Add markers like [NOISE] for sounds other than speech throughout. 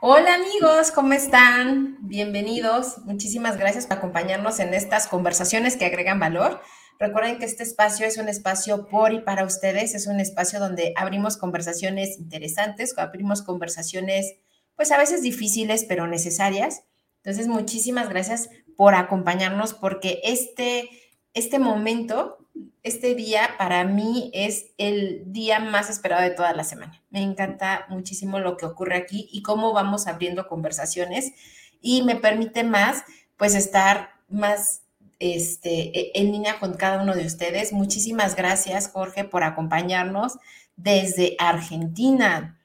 Hola amigos, ¿cómo están? Bienvenidos. Muchísimas gracias por acompañarnos en estas conversaciones que agregan valor. Recuerden que este espacio es un espacio por y para ustedes, es un espacio donde abrimos conversaciones interesantes, abrimos conversaciones pues a veces difíciles pero necesarias. Entonces, muchísimas gracias por acompañarnos porque este, este momento este día para mí es el día más esperado de toda la semana. Me encanta muchísimo lo que ocurre aquí y cómo vamos abriendo conversaciones y me permite más, pues, estar más este, e, en línea con cada uno de ustedes. Muchísimas gracias, Jorge, por acompañarnos desde Argentina.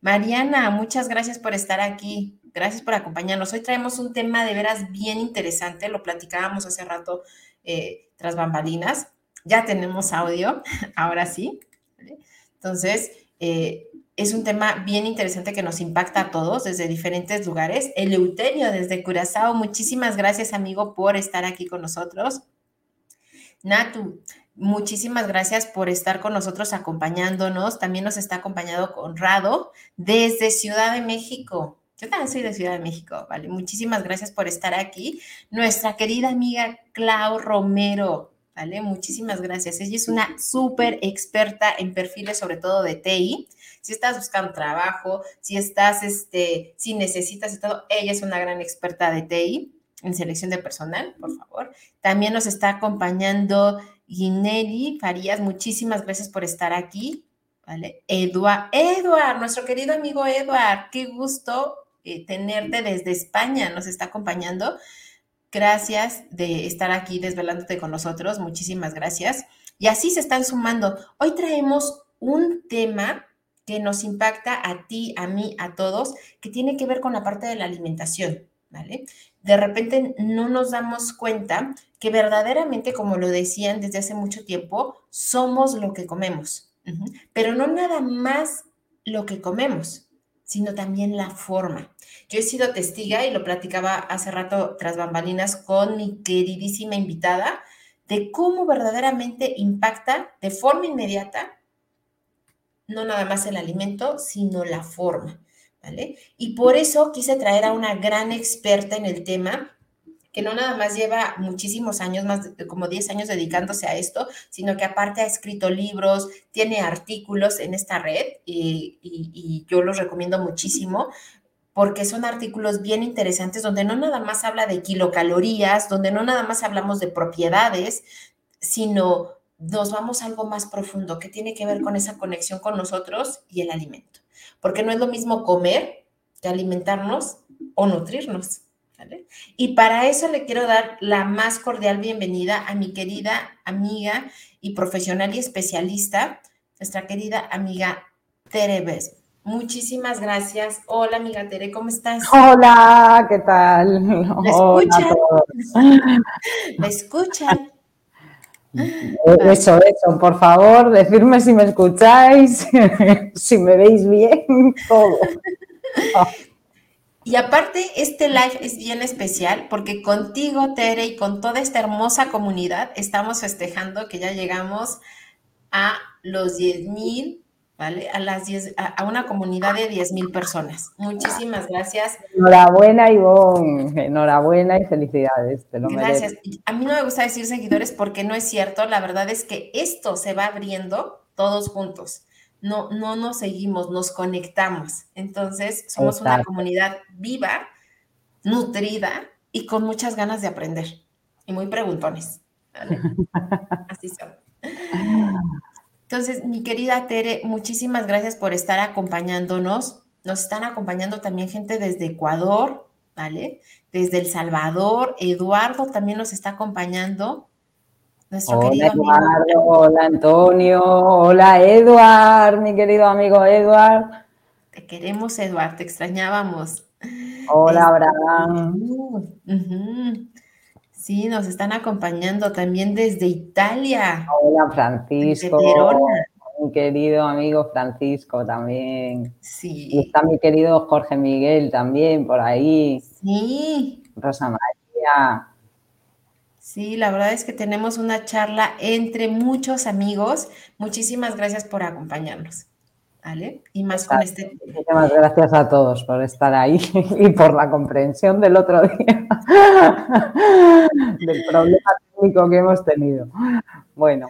Mariana, muchas gracias por estar aquí. Gracias por acompañarnos. Hoy traemos un tema de veras bien interesante. Lo platicábamos hace rato eh, tras bambalinas. Ya tenemos audio, [LAUGHS] ahora sí. Entonces, eh, es un tema bien interesante que nos impacta a todos desde diferentes lugares. Eleuterio desde Curazao, muchísimas gracias amigo por estar aquí con nosotros. Natu, muchísimas gracias por estar con nosotros acompañándonos. También nos está acompañado Conrado desde Ciudad de México. Yo también soy de Ciudad de México, ¿vale? Muchísimas gracias por estar aquí. Nuestra querida amiga Clau Romero, ¿vale? Muchísimas gracias. Ella es una súper experta en perfiles, sobre todo de TI. Si estás buscando trabajo, si estás, este, si necesitas y todo, ella es una gran experta de TI en selección de personal, por favor. También nos está acompañando Ginelli Farías. Muchísimas gracias por estar aquí. ¿Vale? Eduard, Eduard, nuestro querido amigo Eduard, qué gusto eh, tenerte desde España, nos está acompañando. Gracias de estar aquí desvelándote con nosotros, muchísimas gracias. Y así se están sumando. Hoy traemos un tema que nos impacta a ti, a mí, a todos, que tiene que ver con la parte de la alimentación, ¿vale? De repente no nos damos cuenta que verdaderamente, como lo decían desde hace mucho tiempo, somos lo que comemos, pero no nada más lo que comemos, sino también la forma. Yo he sido testiga y lo platicaba hace rato tras bambalinas con mi queridísima invitada de cómo verdaderamente impacta de forma inmediata no nada más el alimento, sino la forma, ¿vale? Y por eso quise traer a una gran experta en el tema que no nada más lleva muchísimos años, más de, como 10 años dedicándose a esto, sino que aparte ha escrito libros, tiene artículos en esta red y, y, yo los recomiendo muchísimo porque son artículos bien interesantes donde no nada más habla de kilocalorías, donde no nada más hablamos de propiedades, sino nos vamos a algo más profundo que tiene que ver con esa conexión con nosotros y el alimento. Porque no es lo mismo comer que alimentarnos o nutrirnos. Y para eso le quiero dar la más cordial bienvenida a mi querida amiga y profesional y especialista, nuestra querida amiga Tere Bes. Muchísimas gracias. Hola, amiga Tere, ¿cómo estás? Hola, ¿qué tal? ¿Me escuchan? ¿Me [LAUGHS] escuchan? Eso, eso, por favor, decirme si me escucháis, [LAUGHS] si me veis bien, [LAUGHS] todo. Y aparte, este live es bien especial porque contigo, Tere, y con toda esta hermosa comunidad, estamos festejando que ya llegamos a los 10 mil, ¿vale? A, las 10, a, una comunidad de 10 mil personas. Muchísimas gracias. Enhorabuena, Ivonne. Enhorabuena y felicidades. Te lo gracias. A mí no me gusta decir seguidores porque no es cierto. La verdad es que esto se va abriendo todos juntos no, no nos seguimos, nos conectamos. Entonces, somos una comunidad viva, nutrida y con muchas ganas de aprender y muy preguntones. [LAUGHS] Así son. Entonces, mi querida Tere, muchísimas gracias por estar acompañándonos. Nos están acompañando también gente desde Ecuador, ¿vale? Desde El Salvador. Eduardo también nos está acompañando. hola Eduardo, hola Antonio, hola Eduard, mi querido amigo Eduard. Te queremos, Eduard, te extrañábamos. Hola, Abraham. Sí, nos están acompañando también desde Italia. Hola, Francisco. Mi querido amigo Francisco también. Sí. Y está mi querido Jorge Miguel también por ahí. Sí. Rosa María. Sí, la verdad es que tenemos una charla entre muchos amigos. Muchísimas gracias por acompañarnos. ¿Vale? Y más con este. Muchísimas gracias a todos por estar ahí [LAUGHS] y por la comprensión del otro día [LAUGHS] del problema técnico que hemos tenido. Bueno.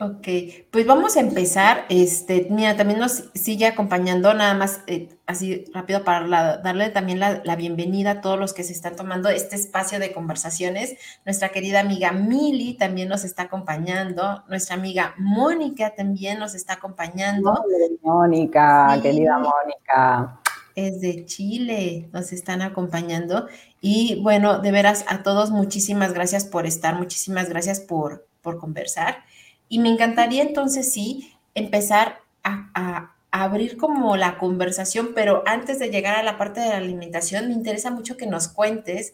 Ok, pues vamos a empezar. Este, mira, también nos sigue acompañando, nada más eh, así rápido para darle también la, la, bienvenida a todos los que se están tomando este espacio de conversaciones. Nuestra querida amiga Mili también nos está acompañando. Nuestra amiga Mónica también nos está acompañando. Mónica, querida Mónica. Es de Chile, nos están acompañando. Y bueno, de veras a todos, muchísimas gracias por estar, muchísimas gracias por, por conversar. Y me encantaría entonces sí empezar a, abrir como la conversación, pero antes de llegar a la parte de la alimentación, me interesa mucho que nos cuentes,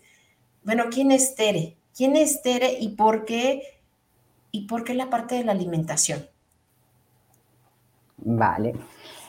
bueno, ¿quién es Tere? ¿Quién es Tere y por qué, y por qué la parte de la alimentación? Vale.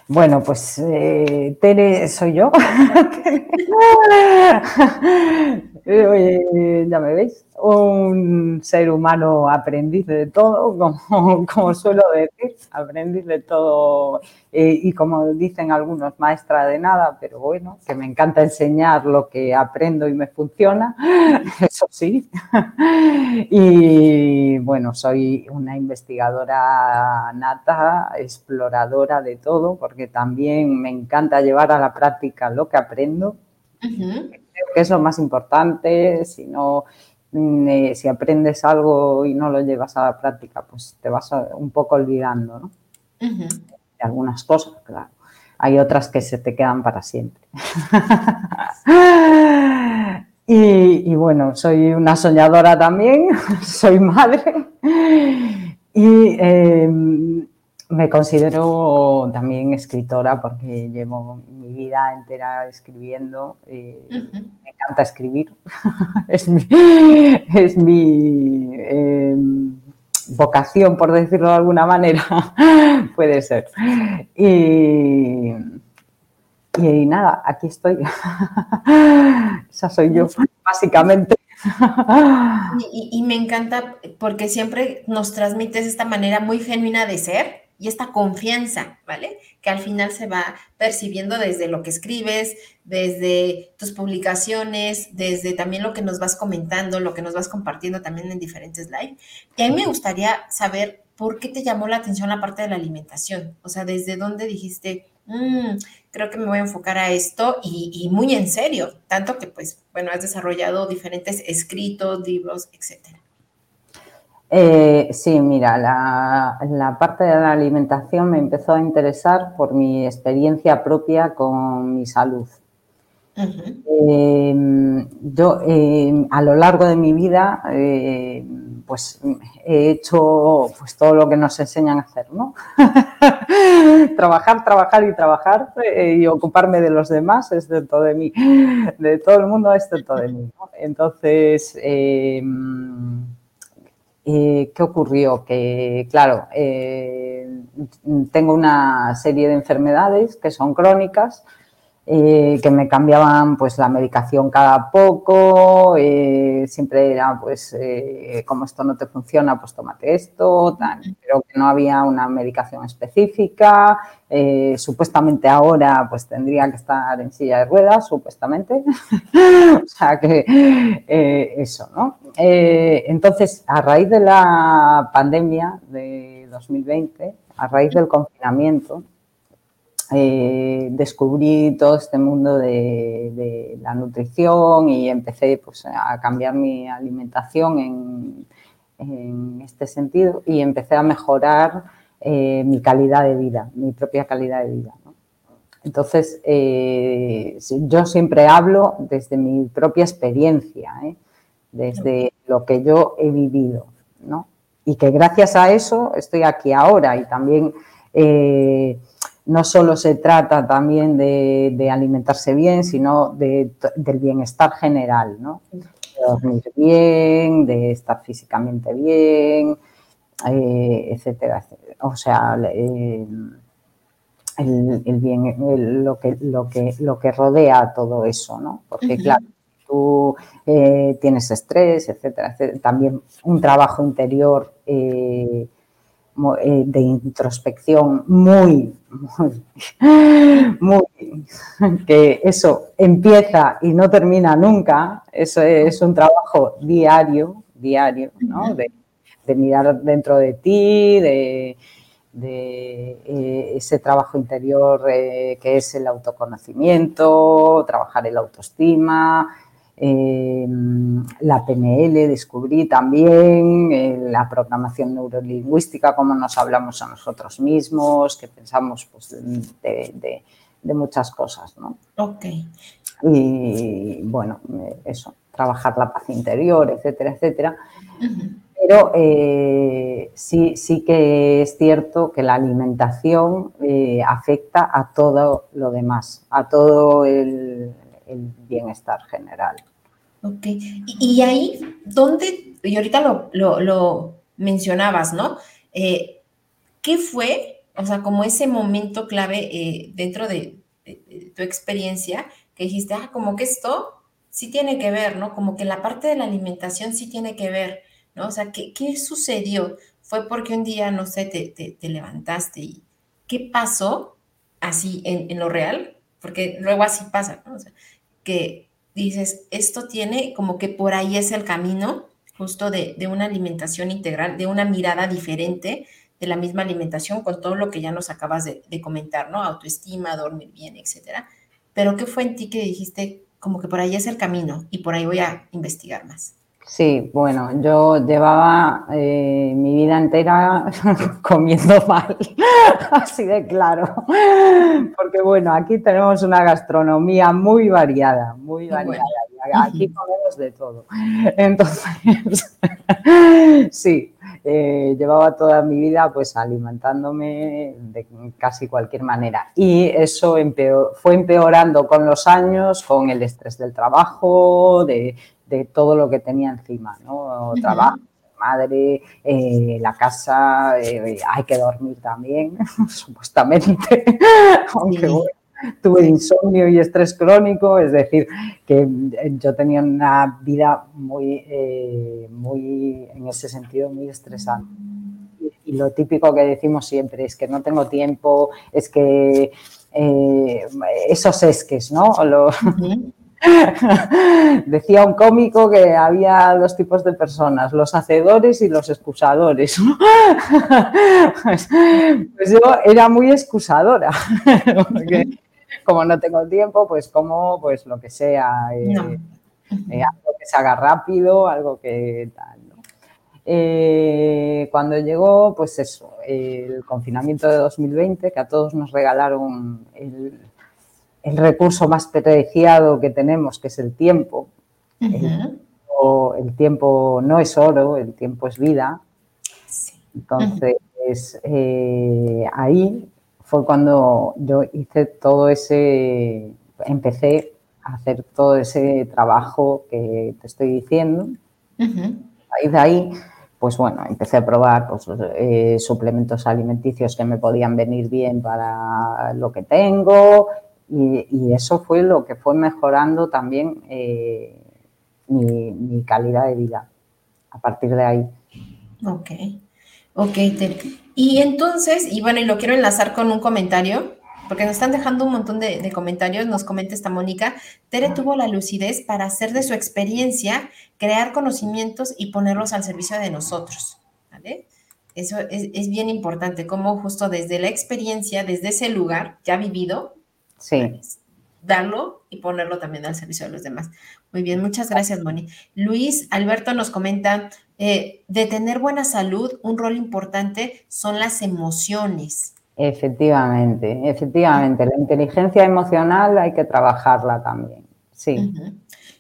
Bueno, pues eh, Tere soy yo. [LAUGHS] [LAUGHS] Eh, ya me veis, un ser humano aprendiz de todo, [LAUGHS] como, como suelo decir, aprendiz de todo eh, y como dicen algunos, maestra de nada, pero bueno, que me encanta enseñar lo que aprendo y me funciona, [LAUGHS] eso sí. [LAUGHS] Y bueno, soy una investigadora nata, exploradora de todo, porque también me encanta llevar a la práctica lo que aprendo creo que es lo más importante. Si no, mm, eh, si aprendes algo y no lo llevas a la práctica, pues te vas un poco olvidando, ¿no? De algunas cosas, claro. Hay otras que se te quedan para siempre. [LAUGHS] y, bueno, soy una soñadora también, [LAUGHS] soy madre. Y em, me considero también escritora porque llevo vida entera escribiendo. Eh, me encanta escribir. [LAUGHS] es mi, em, vocación, por decirlo de alguna manera. [LAUGHS] Puede ser. Y, y, nada, aquí estoy. [LAUGHS] Esa soy yo, básicamente. Y, y, me encanta porque siempre nos transmites esta manera muy genuina de ser y esta confianza, ¿vale? Que al final se va percibiendo desde lo que escribes, desde tus publicaciones, desde también lo que nos vas comentando, lo que nos vas compartiendo también en diferentes live. Y a mí me gustaría saber por qué te llamó la atención la parte de la alimentación, o sea, desde dónde dijiste, mm, creo que me voy a enfocar a esto y, y muy en serio, tanto que pues, bueno, has desarrollado diferentes escritos, libros, etcétera. Eh, sí, mira, la, parte de la alimentación me empezó a interesar por mi experiencia propia con mi salud. Em, yo em, a lo largo de mi vida em, pues he hecho pues todo lo que nos enseñan a hacer, ¿no? [LAUGHS] trabajar, trabajar y trabajar eh, y ocuparme de los demás es dentro de mí, de todo el mundo es dentro de mí. Entonces, eh, ¿Qué ocurrió? Que, claro, eh, tengo una serie de enfermedades que son crónicas, eh, que me cambiaban pues la medicación cada poco, siempre era pues como esto no te funciona, pues tómate esto, pero que no había una medicación específica, supuestamente ahora pues tendría que estar en silla de ruedas, supuestamente, [LAUGHS] o sea que eso, ¿no? Eh, entonces, a raíz de la pandemia de 2020, a raíz del confinamiento, eh, descubrí todo este mundo de, la nutrición y empecé pues, a cambiar mi alimentación en, este sentido y empecé a mejorar eh, mi calidad de vida, mi propia calidad de vida. Entonces, yo siempre hablo desde mi propia experiencia desde lo que yo he vivido, ¿no? y que gracias a eso estoy aquí ahora y también eh, no solo se trata también de, alimentarse bien, sino del bienestar general, ¿no? De dormir bien, de estar físicamente bien, eh, etcétera, O sea, eh, el, bien, lo, que, lo, que, lo que rodea todo eso, ¿no? Porque, claro, tú eh, tienes estrés, etcétera, También un trabajo interior de introspección muy, muy, que eso empieza y no termina nunca, eso es un trabajo diario, diario, ¿no? De, mirar dentro de ti, de, eh, ese trabajo interior eh, que es el autoconocimiento, trabajar el autoestima, eh, la PNL, descubrí también eh, la programación neurolingüística, cómo nos hablamos a nosotros mismos, que pensamos pues, de, muchas cosas. ¿no? Ok. Y bueno, eh, eso, trabajar la paz interior, etcétera, etcétera. Pero sí, sí que es cierto que la alimentación afecta a todo lo demás, a todo el, el bienestar general. Ok, y, ahí, ¿dónde, y ahorita lo, mencionabas, ¿no? Eh, ¿Qué fue, o sea, como ese momento clave eh, dentro de, tu experiencia que dijiste, ah, como que esto sí tiene que ver, ¿no? Como que la parte de la alimentación sí tiene que ver, ¿no? O sea, ¿qué, qué sucedió? Fue porque un día, no sé, te, levantaste y ¿qué pasó así en, en, lo real? Porque luego así pasa, ¿no? O sea, que dices, esto tiene como que por ahí es el camino justo de, una alimentación integral, de una mirada diferente de la misma alimentación con todo lo que ya nos acabas de, comentar, ¿no? Autoestima, dormir bien, etcétera. Pero ¿qué fue en ti que dijiste como que por ahí es el camino y por ahí voy a investigar más? Sí, bueno, yo llevaba eh, mi vida entera [LAUGHS] comiendo mal, [LAUGHS] así de claro, porque bueno, aquí tenemos una gastronomía muy variada, muy variada, aquí [LAUGHS] comemos de todo. Entonces, sí, eh, llevaba toda mi vida pues alimentándome de casi cualquier manera. Y eso fue empeorando con los años, con el estrés del trabajo, de de todo lo que tenía encima, ¿no? Trabajo, madre, eh, la casa, eh, hay que dormir también, [LAUGHS] supuestamente, [LAUGHS] aunque tuve insomnio y estrés crónico, es decir, que yo tenía una vida muy, eh, muy, en ese sentido, muy estresante. Y, lo típico que decimos siempre es que no tengo tiempo, es que esos esques, ¿no? [LAUGHS] Decía un cómico que había dos tipos de personas, los hacedores y los excusadores. [LAUGHS] Pues, pues, yo era muy excusadora, [LAUGHS] porque como no tengo tiempo, pues como pues lo que sea, eh, eh, algo que se haga rápido, algo que tal. Eh, cuando llegó, pues eso, el confinamiento de 2020, que a todos nos regalaron el, el recurso más preciado que tenemos, que es el tiempo. el, tiempo no es oro, el tiempo es vida. Entonces, eh, ahí fue cuando yo hice todo ese, empecé a hacer todo ese trabajo que te estoy diciendo. Ahí de ahí, pues bueno, empecé a probar pues, eh, suplementos alimenticios que me podían venir bien para lo que tengo, y, eso fue lo que fue mejorando también eh, mi, calidad de vida a partir de ahí. Ok, ok, Y entonces, y bueno, y lo quiero enlazar con un comentario, porque nos están dejando un montón de, comentarios, nos comenta esta Mónica, Tere tuvo la lucidez para hacer de su experiencia, crear conocimientos y ponerlos al servicio de nosotros, ¿vale? Eso es, es bien importante, como justo desde la experiencia, desde ese lugar ya vivido, Sí. Darlo y ponerlo también al servicio de los demás. Muy bien, muchas gracias, Moni. Luis Alberto nos comenta, eh, de tener buena salud, un rol importante son las emociones. Efectivamente, efectivamente. La inteligencia emocional hay que trabajarla también. Sí.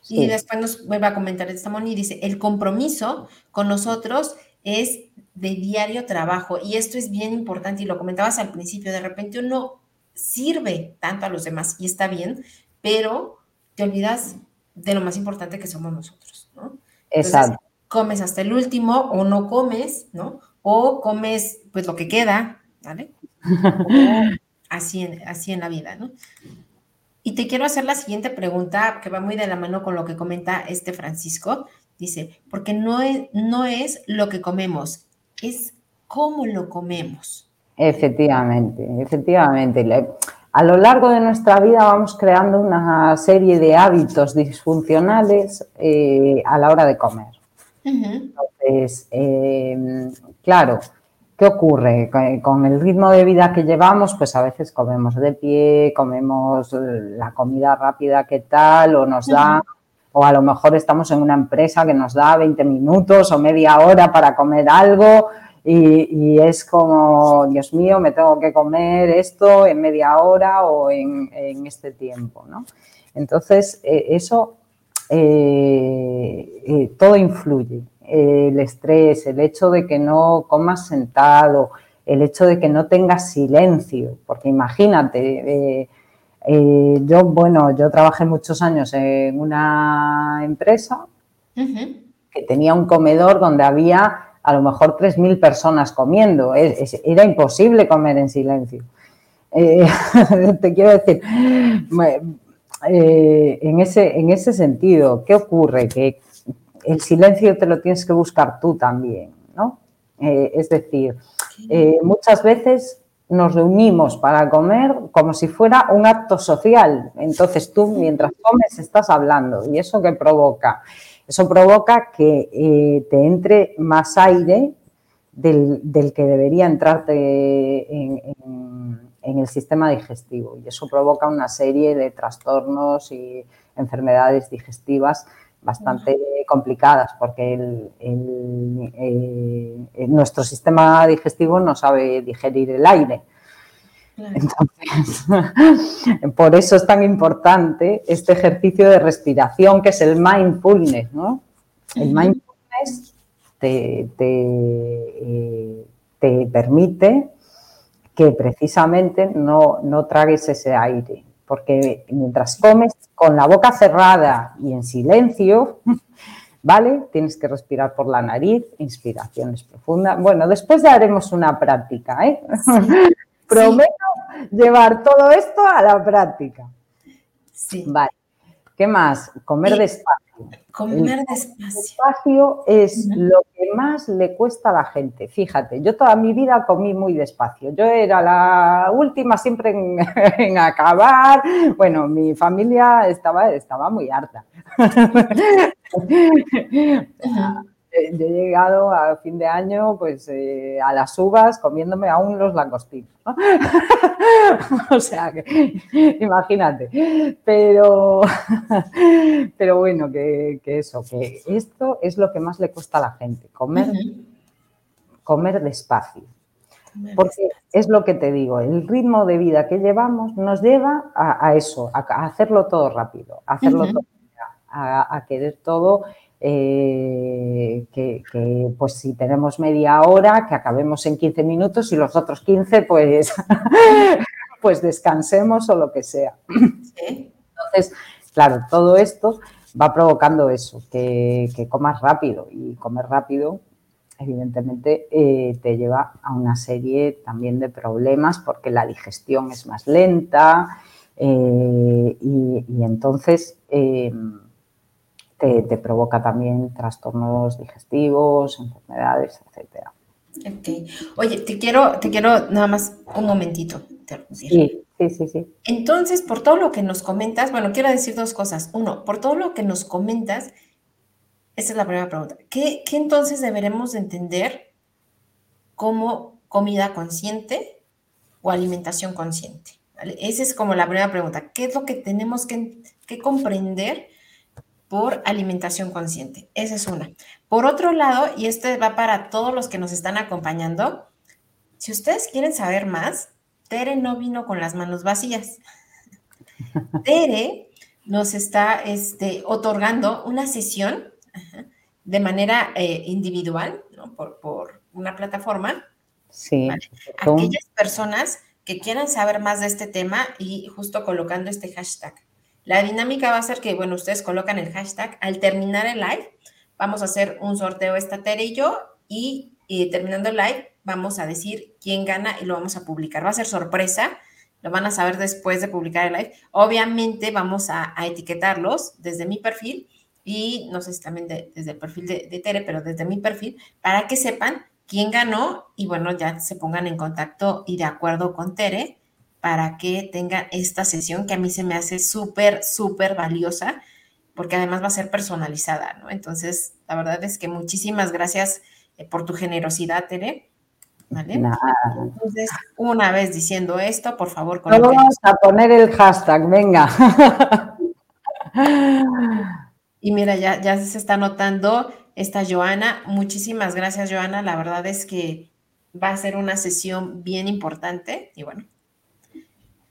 Y después nos vuelve a comentar esta Moni, dice, el compromiso con nosotros es de diario trabajo y esto es bien importante y lo comentabas al principio, de repente uno sirve tanto a los demás y está bien, pero te olvidas de lo más importante que somos nosotros, ¿no? Exacto. comes hasta el último o no comes, ¿no? O comes pues lo que queda, ¿vale? [LAUGHS] así, en, así en la vida, ¿no? Y te quiero hacer la siguiente pregunta que va muy de la mano con lo que comenta este Francisco. Dice, porque no es, no es lo que comemos, es cómo lo comemos. Efectivamente, efectivamente. A lo largo de nuestra vida vamos creando una serie de hábitos disfuncionales eh, a la hora de comer. Entonces, em, claro, ¿qué ocurre? Con el ritmo de vida que llevamos, pues a veces comemos de pie, comemos la comida rápida que tal, o nos da, o a lo mejor estamos en una empresa que nos da 20 minutos o media hora para comer algo, y, es como, Dios mío, me tengo que comer esto en media hora o en, este tiempo, ¿no? Entonces, eh, eso eh, eh, todo influye. el estrés, el hecho de que no comas sentado, el hecho de que no tengas silencio, porque imagínate, yo, bueno, yo trabajé muchos años en una empresa que tenía un comedor donde había a lo mejor 3.000 personas comiendo. era imposible comer en silencio. Eh, [LAUGHS] te quiero decir, eh, en, ese, en ese sentido, ¿qué ocurre? Que el silencio te lo tienes que buscar tú también, ¿no? Eh, es decir, muchas veces nos reunimos para comer como si fuera un acto social. Entonces tú, mientras comes, estás hablando. ¿Y eso qué provoca? Eso provoca que eh, te entre más aire del, que debería entrarte en, el sistema digestivo y eso provoca una serie de trastornos y enfermedades digestivas bastante complicadas porque eh, nuestro sistema digestivo no sabe digerir el aire. Entonces, [LAUGHS] por eso es tan importante este ejercicio de respiración que es el mindfulness, ¿no? El mindfulness te, eh, te, permite que precisamente no, no tragues ese aire, porque mientras comes con la boca cerrada y en silencio, [LAUGHS] ¿vale? Tienes que respirar por la nariz, inspiraciones profundas. Bueno, después ya haremos una práctica, ¿eh? Prometo llevar todo esto a la práctica. Sí. Vale. ¿Qué más? Comer despacio. Comer despacio. Despacio es lo que más le cuesta a la gente. Fíjate, yo toda mi vida comí muy despacio. Yo era la última siempre en, [LAUGHS] acabar. Bueno, mi familia estaba, estaba muy harta. [LAUGHS] Eh, yo he llegado a fin de año pues eh, a las uvas comiéndome aún los langostinos. [LAUGHS] o sea, que, imagínate. Pero, [LAUGHS] pero bueno, que, eso, que esto es lo que más le cuesta a la gente, comer, comer despacio. Porque es lo que te digo, el ritmo de vida que llevamos nos lleva a, eso, a, hacerlo todo rápido, a hacerlo todo, a querer todo eh, que, pues si tenemos media hora, que acabemos en 15 minutos y los otros 15 pues, [LAUGHS] pues descansemos o lo que sea. Entonces, claro, todo esto va provocando eso, que, comas rápido y comer rápido evidentemente eh, te lleva a una serie también de problemas porque la digestión es más lenta eh, y, entonces te, provoca también trastornos digestivos, enfermedades, etcétera. Ok. Oye, te quiero, te quiero nada más un momentito Sí, sí, sí, sí. Entonces, por todo lo que nos comentas, bueno, quiero decir dos cosas. Uno, por todo lo que nos comentas, esta es la primera pregunta. ¿Qué, qué entonces deberemos entender como comida consciente o alimentación consciente? Esa es como la primera pregunta. ¿Qué es lo que tenemos que, que comprender por alimentación consciente. Esa es una. Por otro lado, y esto va para todos los que nos están acompañando, si ustedes quieren saber más, Tere no vino con las manos vacías. [LAUGHS] Tere nos está este, otorgando una sesión de manera eh, individual, ¿no? Por, por, una plataforma. Sí. Aquellas personas que quieran saber más de este tema y justo colocando este hashtag. La dinámica va a ser que, bueno, ustedes colocan el hashtag, al terminar el live, vamos a hacer un sorteo esta Tere y yo y, terminando el live vamos a decir quién gana y lo vamos a publicar. Va a ser sorpresa, lo van a saber después de publicar el live. Obviamente vamos a, etiquetarlos desde mi perfil y no sé si también desde el perfil de, Tere, pero desde mi perfil, para que sepan quién ganó y bueno, ya se pongan en contacto y de acuerdo con Tere para que tengan esta sesión que a mí se me hace súper, súper valiosa porque además va a ser personalizada, ¿no? Entonces, la verdad es que muchísimas gracias eh, por tu generosidad, Tere. ¿Vale? Entonces, una vez diciendo esto, por favor, Vamos a poner el hashtag, venga. [LAUGHS] Y mira, ya, ya se está notando esta Joana. Muchísimas gracias, Joana. La verdad es que va a ser una sesión bien importante y bueno,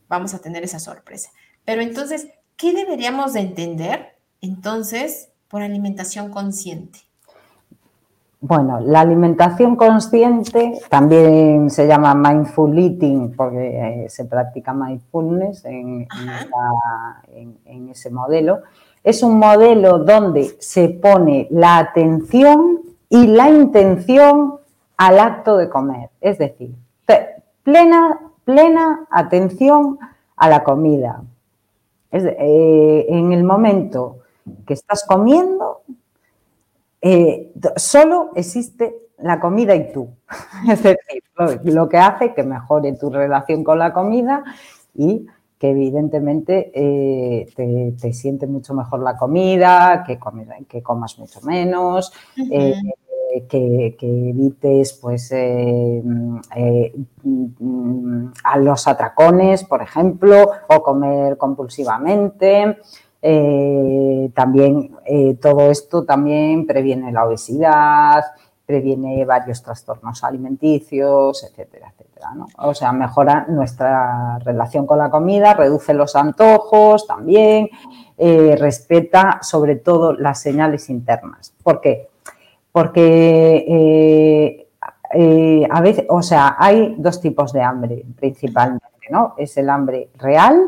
vamos a tener esa sorpresa. Pero entonces, ¿qué deberíamos de entender entonces por alimentación consciente? Bueno, la alimentación consciente también se llama mindful eating porque eh, se practica mindfulness en, en, ese modelo es un modelo donde se pone la atención y la intención al acto de comer. Es decir, plena, plena atención a la comida. Eh, en el momento que estás comiendo, eh, solo existe la comida y tú. [LAUGHS] Es decir, lo, que hace que mejore tu relación con la comida y que evidentemente eh, te, siente mucho mejor la comida, que, que comas mucho menos, que, evites pues, eh, a los atracones, por ejemplo, o comer compulsivamente. también todo esto también previene la obesidad, previene varios trastornos alimenticios, etcétera, etcétera. O sea, mejora nuestra relación con la comida, reduce los antojos también, eh, respeta sobre todo las señales internas. ¿Por qué? Porque eh, eh, a veces, o sea, hay dos tipos de hambre principalmente, ¿no? Es el hambre real,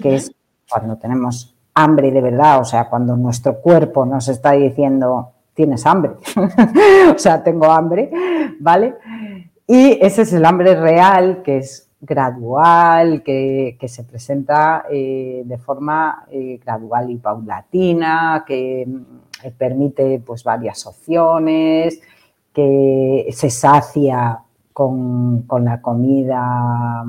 que es cuando tenemos hambre de verdad, o sea, cuando nuestro cuerpo nos está diciendo tienes hambre. [LAUGHS] o sea, tengo hambre, ¿vale? Y ese es el hambre real, que es gradual, que, se presenta eh, de forma eh, gradual y paulatina, que permite pues varias opciones, que se sacia con, la comida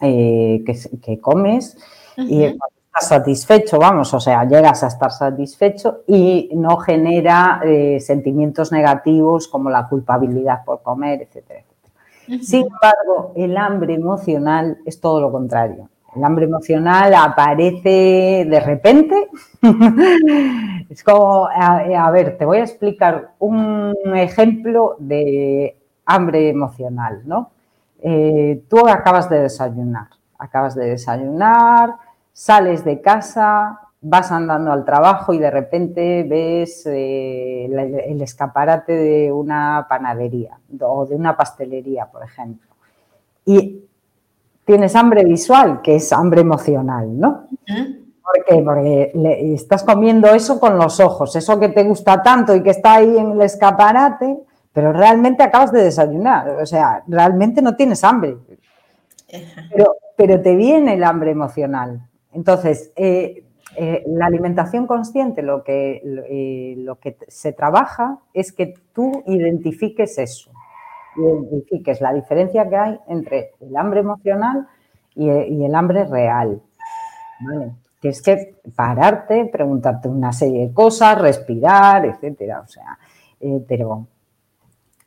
que, comes y satisfecho, vamos, o sea, llegas a estar satisfecho y no genera eh, sentimientos negativos como la culpabilidad por comer, etcétera, Sin embargo, el hambre emocional es todo lo contrario. El hambre emocional aparece de repente. [LAUGHS] es como, a, ver, te voy a explicar un ejemplo de hambre emocional, ¿no? Eh, tú acabas de desayunar, acabas de desayunar, sales de casa, vas andando al trabajo y de repente ves eh, el escaparate de una panadería o de una pastelería, por ejemplo. Y tienes hambre visual, que es hambre emocional, ¿no? ¿Por qué? Porque estás comiendo eso con los ojos, eso que te gusta tanto y que está ahí en el escaparate, pero realmente acabas de desayunar, o sea, realmente no tienes hambre. Pero, pero te viene el hambre emocional. Entonces, eh, eh, la alimentación consciente, lo que, eh, lo que se trabaja es que tú identifiques eso, identifiques la diferencia que hay entre el hambre emocional y, el hambre real. ¿vale? Que es que pararte, preguntarte una serie de cosas, respirar, etcétera. O sea, pero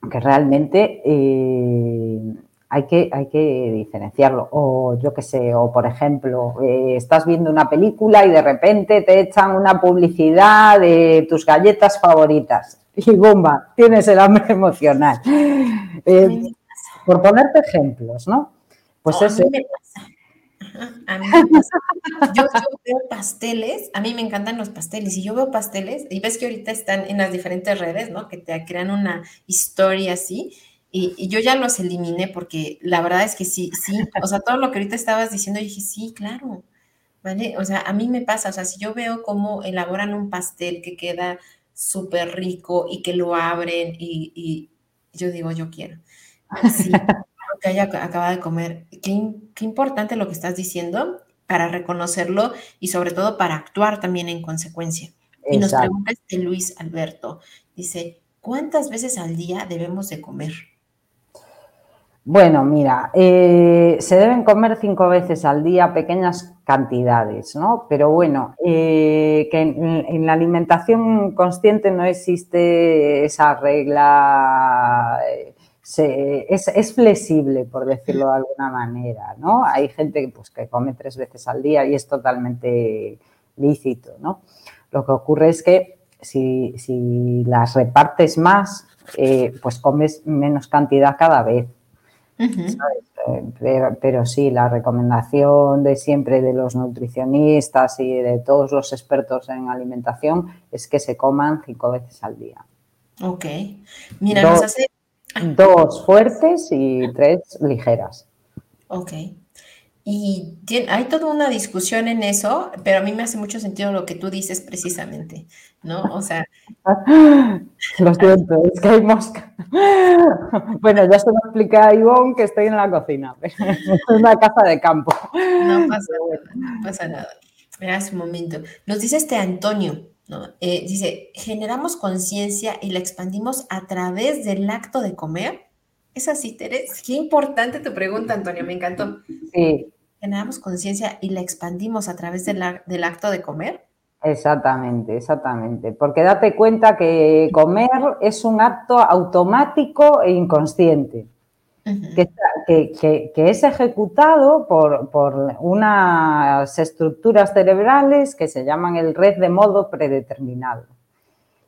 que realmente hay que, hay que diferenciarlo. O yo qué sé, o por ejemplo, eh, estás viendo una película y de repente te echan una publicidad de tus galletas favoritas y bomba, tienes el hambre emocional. Eh, por ponerte ejemplos, ¿no? Pues ese, A mí me pasa. Yo, yo, veo pasteles, a mí me encantan los pasteles, y yo veo pasteles, y ves que ahorita están en las diferentes redes, ¿no? Que te crean una historia así, y, y, yo ya los eliminé porque la verdad es que sí, sí, o sea, todo lo que ahorita estabas diciendo, dije, sí, claro, ¿vale? O sea, a mí me pasa, o sea, si yo veo cómo elaboran un pastel que queda súper rico y que lo abren y, y, yo digo, yo quiero. [LAUGHS] Sí, que haya acaba de comer. Qué, qué, importante lo que estás diciendo para reconocerlo y sobre todo para actuar también en consecuencia. Exacto. Y nos pregunta este Luis Alberto, dice, ¿cuántas veces al día debemos de comer? Bueno, mira, eh, se deben comer cinco veces al día pequeñas cantidades, ¿no? Pero bueno, eh, que en, la alimentación consciente no existe esa regla, es, flexible, por decirlo de alguna manera, ¿no? Hay gente pues, que come tres veces al día y es totalmente lícito, ¿no? Lo que ocurre es que si, si las repartes más, eh, pues comes menos cantidad cada vez. Uh -huh. pero, pero, sí, la recomendación de siempre de los nutricionistas y de todos los expertos en alimentación es que se coman cinco veces al día. Ok. Mira, dos, nos hace... dos fuertes y tres ligeras. Ok. Y tiene, hay toda una discusión en eso, pero a mí me hace mucho sentido lo que tú dices precisamente, ¿no? O sea... [LAUGHS] Lo siento, es que hay mosca. [LAUGHS] Bueno, ya se lo expliqué a Ivonne que estoy en la cocina, [LAUGHS] es una casa de campo. No pasa nada, no pasa nada. Mira, un momento. Nos dice este Antonio, ¿no? Eh, dice, generamos conciencia y la expandimos a través del acto de comer. ¿Es así, Teres? Qué importante tu pregunta, Antonio, me encantó. Sí. ¿Generamos conciencia y la expandimos a través del, del, acto de comer? Exactamente, exactamente. Porque date cuenta que comer es un acto automático e inconsciente. Uh -huh. que, que, que, que, es ejecutado por, por, unas estructuras cerebrales que se llaman el red de modo predeterminado.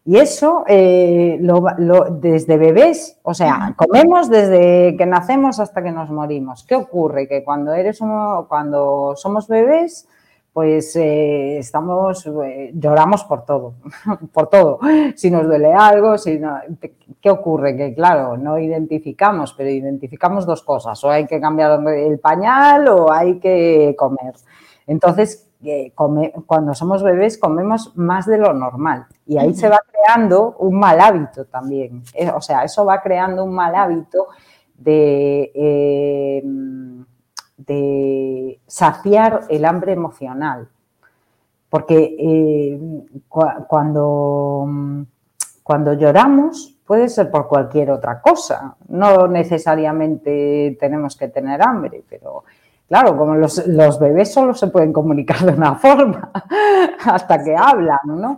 Y eso eh, lo, lo, desde bebés, o sea, comemos desde que nacemos hasta que nos morimos. ¿Qué ocurre? Que cuando, eres uno, cuando somos bebés, pues eh, estamos, eh, lloramos por todo, [LAUGHS] por todo. Si nos duele algo, si no, ¿qué ocurre? Que claro, no identificamos, pero identificamos dos cosas, o hay que cambiar el pañal o hay que comer. Entonces, eh, come, cuando somos bebés comemos más de lo normal y ahí uh -huh. se va creando un mal hábito también. Eh, o sea, eso va creando un mal hábito de, eh, de saciar el hambre emocional. Porque cu cuando, cuando lloramos puede ser por cualquier otra cosa, no necesariamente tenemos que tener hambre, pero Claro, como los, los, bebés solo se pueden comunicar de una [LAUGHS] forma hasta que hablan, ¿no?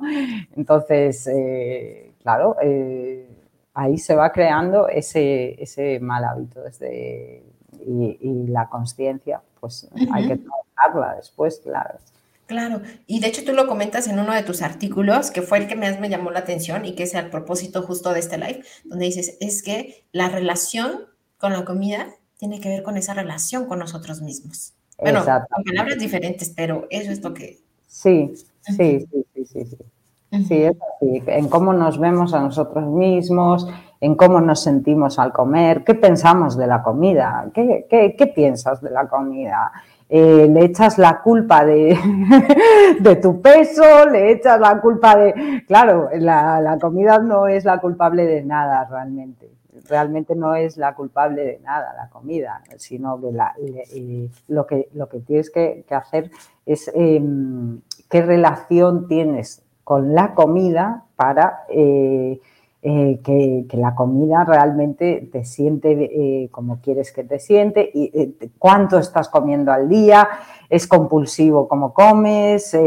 Entonces, eh, claro, eh, ahí se va creando ese, ese mal hábito desde, y, y la conciencia, pues uh -huh. hay que trabajarla después, claro. Claro, y de hecho tú lo comentas en uno de tus artículos, que fue el que más me llamó la atención y que es el propósito justo de este live, donde dices, es que la relación con la comida tiene que ver con esa relación con nosotros mismos. Bueno, con palabras diferentes, pero eso es lo que... Sí, sí, sí, sí, sí. sí. Uh -huh. Sí, es así, en cómo nos vemos a nosotros mismos, en cómo nos sentimos al comer, qué pensamos de la comida, qué, qué, qué piensas de la comida. Eh, le echas la culpa de, [LAUGHS] de, tu peso, le echas la culpa de... Claro, la, la comida no es la culpable de nada realmente realmente no es la culpable de nada, la comida, sino que la, eh, lo, que, lo que tienes que, hacer es eh, qué relación tienes con la comida para eh, eh, que, que, la comida realmente te siente eh, como quieres que te siente y eh, cuánto estás comiendo al día, es compulsivo como comes,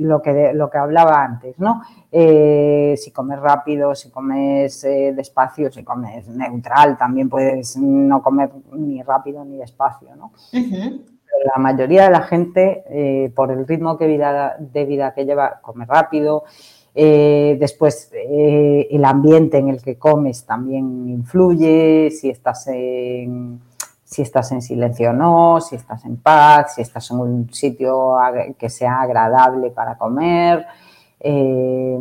lo, que, lo que hablaba antes, ¿no? Si comes rápido, si comes despacio, si comes neutral, también puedes no comer ni rápido ni despacio, ¿no? Uh -huh la mayoría de la gente, por el ritmo que vida, de vida que lleva, come rápido, eh, después, eh, el ambiente en el que comes también influye, si estás en, si estás en silencio o no, si estás en paz, si estás en un sitio que sea agradable para comer. Eh,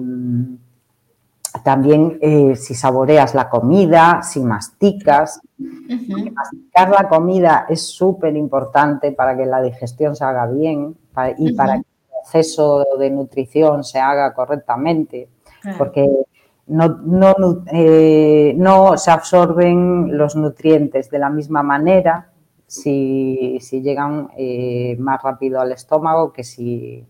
también eh, si saboreas la comida, si masticas. Masticar la comida es súper importante para que la digestión se haga bien y para que proceso de nutrición se haga correctamente. Porque no, eh, no, se absorben los nutrientes de la misma manera si, llegan eh, más rápido al estómago que si,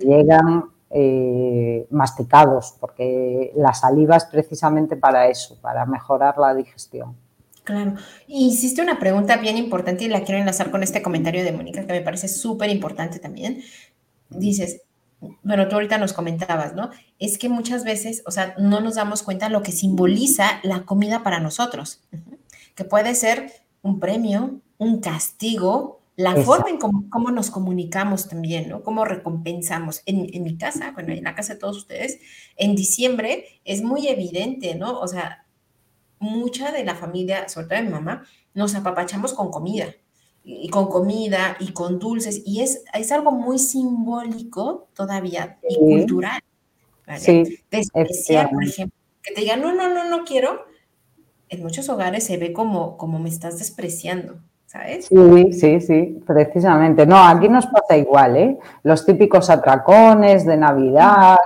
llegan eh, masticados, porque la saliva es precisamente para eso, para mejorar la digestión. Claro. Hiciste una pregunta bien importante y la quiero enlazar con este comentario de Mónica, que me parece súper importante también. Dices, bueno, tú ahorita nos comentabas, ¿no? Es que muchas veces, o sea, no nos damos cuenta lo que simboliza la comida para nosotros, que puede ser un premio, un castigo, la forma en cómo, nos comunicamos también, ¿no? Cómo recompensamos. En, en, mi casa, bueno, en la casa de todos ustedes, en diciembre es muy evidente, ¿no? O sea, mucha de la familia, sobre todo de mi mamá, nos apapachamos con comida y con comida y con dulces, y es, es algo muy simbólico todavía y cultural. Sí, Despreciar, por ejemplo, que te digan, no, no, no, no quiero, en muchos hogares se ve como, como me estás despreciando. ¿Sabes? Sí, sí, sí, precisamente. No, aquí nos pasa igual, ¿eh? Los típicos atracones de Navidad,